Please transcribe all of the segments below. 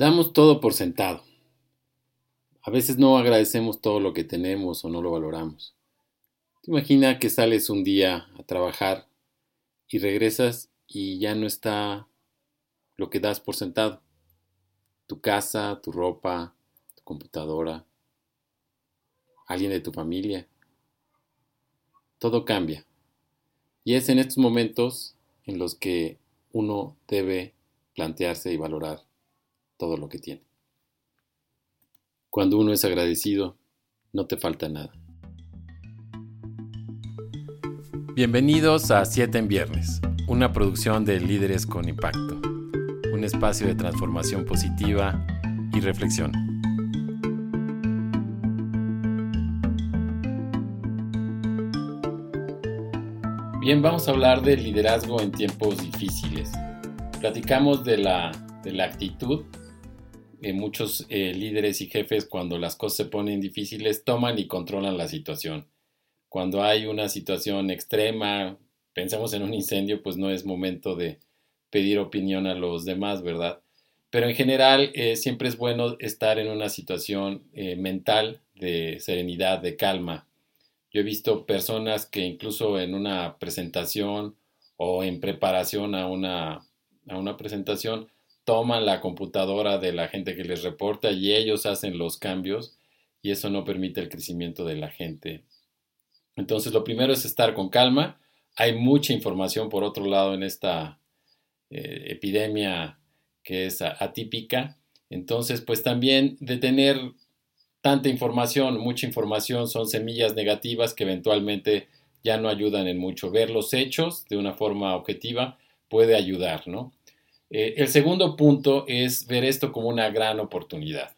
Damos todo por sentado. A veces no agradecemos todo lo que tenemos o no lo valoramos. Te imagina que sales un día a trabajar y regresas y ya no está lo que das por sentado. Tu casa, tu ropa, tu computadora, alguien de tu familia. Todo cambia. Y es en estos momentos en los que uno debe plantearse y valorar todo lo que tiene. Cuando uno es agradecido, no te falta nada. Bienvenidos a 7 en Viernes, una producción de Líderes con Impacto, un espacio de transformación positiva y reflexión. Bien, vamos a hablar de liderazgo en tiempos difíciles. Platicamos de la, de la actitud muchos eh, líderes y jefes cuando las cosas se ponen difíciles toman y controlan la situación. Cuando hay una situación extrema, pensamos en un incendio, pues no es momento de pedir opinión a los demás, ¿verdad? Pero en general eh, siempre es bueno estar en una situación eh, mental de serenidad, de calma. Yo he visto personas que incluso en una presentación o en preparación a una, a una presentación toman la computadora de la gente que les reporta y ellos hacen los cambios y eso no permite el crecimiento de la gente. Entonces, lo primero es estar con calma. Hay mucha información, por otro lado, en esta eh, epidemia que es atípica. Entonces, pues también de tener tanta información, mucha información, son semillas negativas que eventualmente ya no ayudan en mucho. Ver los hechos de una forma objetiva puede ayudar, ¿no? Eh, el segundo punto es ver esto como una gran oportunidad,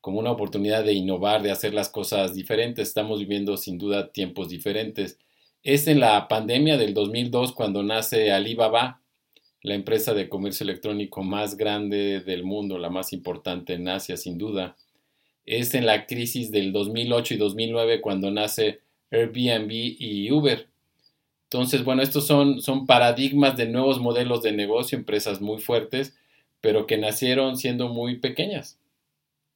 como una oportunidad de innovar, de hacer las cosas diferentes. Estamos viviendo sin duda tiempos diferentes. Es en la pandemia del 2002 cuando nace Alibaba, la empresa de comercio electrónico más grande del mundo, la más importante en Asia sin duda. Es en la crisis del 2008 y 2009 cuando nace Airbnb y Uber. Entonces, bueno, estos son, son paradigmas de nuevos modelos de negocio, empresas muy fuertes, pero que nacieron siendo muy pequeñas.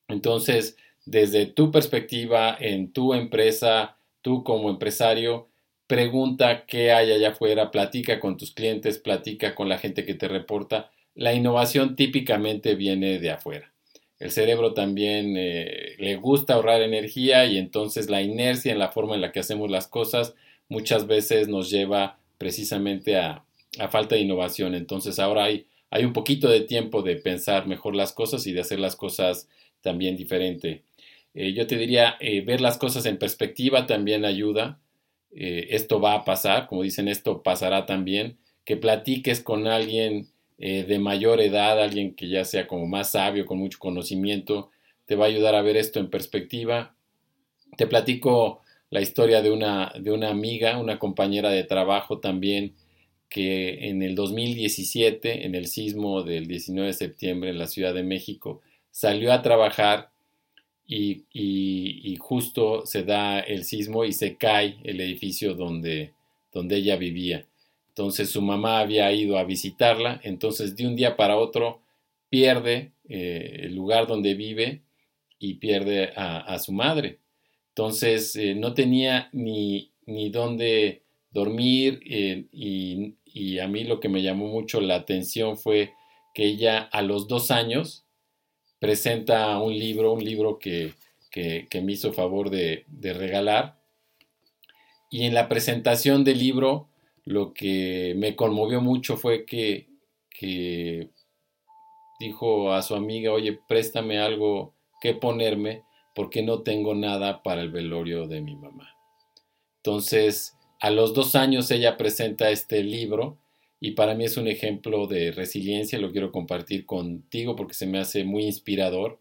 Entonces, desde tu perspectiva, en tu empresa, tú como empresario, pregunta qué hay allá afuera, platica con tus clientes, platica con la gente que te reporta. La innovación típicamente viene de afuera. El cerebro también eh, le gusta ahorrar energía y entonces la inercia en la forma en la que hacemos las cosas muchas veces nos lleva precisamente a, falta de innovación. Entonces ahora hay, hay un poquito de tiempo de pensar mejor las cosas y de hacer las cosas también diferente. Eh, yo te diría, eh, ver las cosas en perspectiva también ayuda. Eh, esto va a pasar, como dicen, esto pasará también. Que platiques con alguien de mayor edad, alguien que ya sea como más sabio, con mucho conocimiento, te va a ayudar a ver esto en perspectiva. Te platico la historia de una, de una amiga, una compañera de trabajo también, que en el 2017, en el sismo del 19 de septiembre en la Ciudad de México, salió a trabajar y, y, justo se da el sismo y se cae el edificio donde, donde ella vivía. Entonces su mamá había ido a visitarla, entonces de un día para otro pierde eh, el lugar donde vive y pierde a su madre. Entonces eh, no tenía ni, ni dónde dormir eh, y, a mí lo que me llamó mucho la atención fue que ella a los dos años presenta un libro, un libro que, me hizo favor de, regalar. Y en la presentación del libro lo que me conmovió mucho fue que, que dijo a su amiga, oye, préstame algo que ponerme porque no tengo nada para el velorio de mi mamá. Entonces, a los dos años ella presenta este libro y para mí es un ejemplo de resiliencia, lo quiero compartir contigo porque se me hace muy inspirador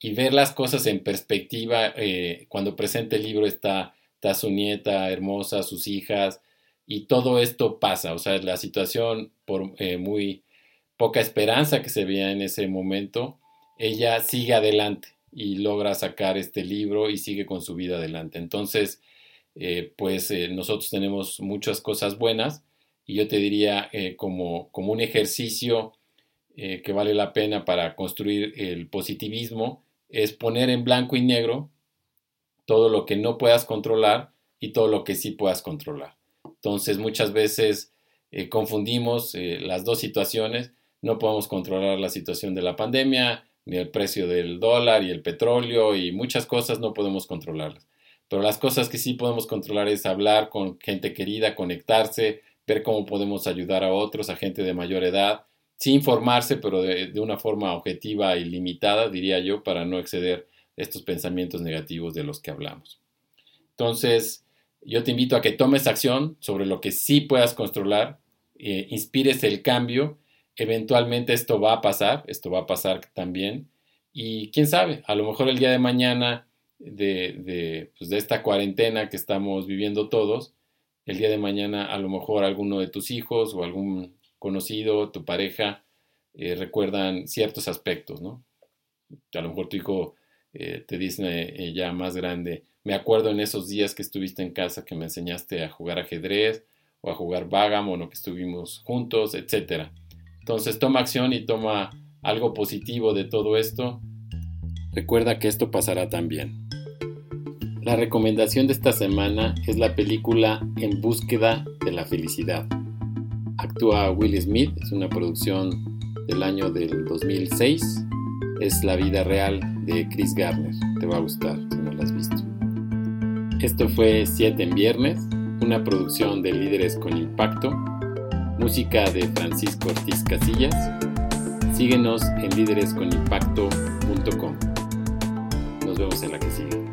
y ver las cosas en perspectiva. Eh, cuando presenta el libro está, su nieta hermosa, sus hijas y todo esto pasa, o sea, la situación por eh, muy poca esperanza que se veía en ese momento, ella sigue adelante y logra sacar este libro y sigue con su vida adelante. Entonces, eh, pues eh, nosotros tenemos muchas cosas buenas y yo te diría eh, como, como un ejercicio que vale la pena para construir el positivismo es poner en blanco y negro todo lo que no puedas controlar y todo lo que sí puedas controlar. Entonces muchas veces confundimos las dos situaciones. No podemos controlar la situación de la pandemia, ni el precio del dólar y el petróleo y muchas cosas no podemos controlarlas. Pero las cosas que sí podemos controlar es hablar con gente querida, conectarse, ver cómo podemos ayudar a otros, a gente de mayor edad, sí informarse, pero de, una forma objetiva y limitada, diría yo, para no exceder estos pensamientos negativos de los que hablamos. Entonces, yo te invito a que tomes acción sobre lo que sí puedas controlar, eh, inspires el cambio, eventualmente esto va a pasar, esto va a pasar también, y quién sabe, a lo mejor el día de mañana de, de, pues de esta cuarentena que estamos viviendo todos, el día de mañana a lo mejor alguno de tus hijos o algún conocido, tu pareja, eh, recuerdan ciertos aspectos, ¿no? A lo mejor tu hijo eh, te dice eh, ya más grande, me acuerdo en esos días que estuviste en casa que me enseñaste a jugar ajedrez o a jugar o que estuvimos juntos, etc. Entonces toma acción y toma algo positivo de todo esto. Recuerda que esto pasará también. La recomendación de esta semana es la película En búsqueda de la felicidad. Actúa Will Smith, es una producción del año del 2006. Es la vida real de Chris Garner. Te va a gustar si no la has visto. Esto fue 7 en viernes, una producción de Líderes con Impacto, música de Francisco Ortiz Casillas. Síguenos en líderesconimpacto.com. Nos vemos en la que sigue.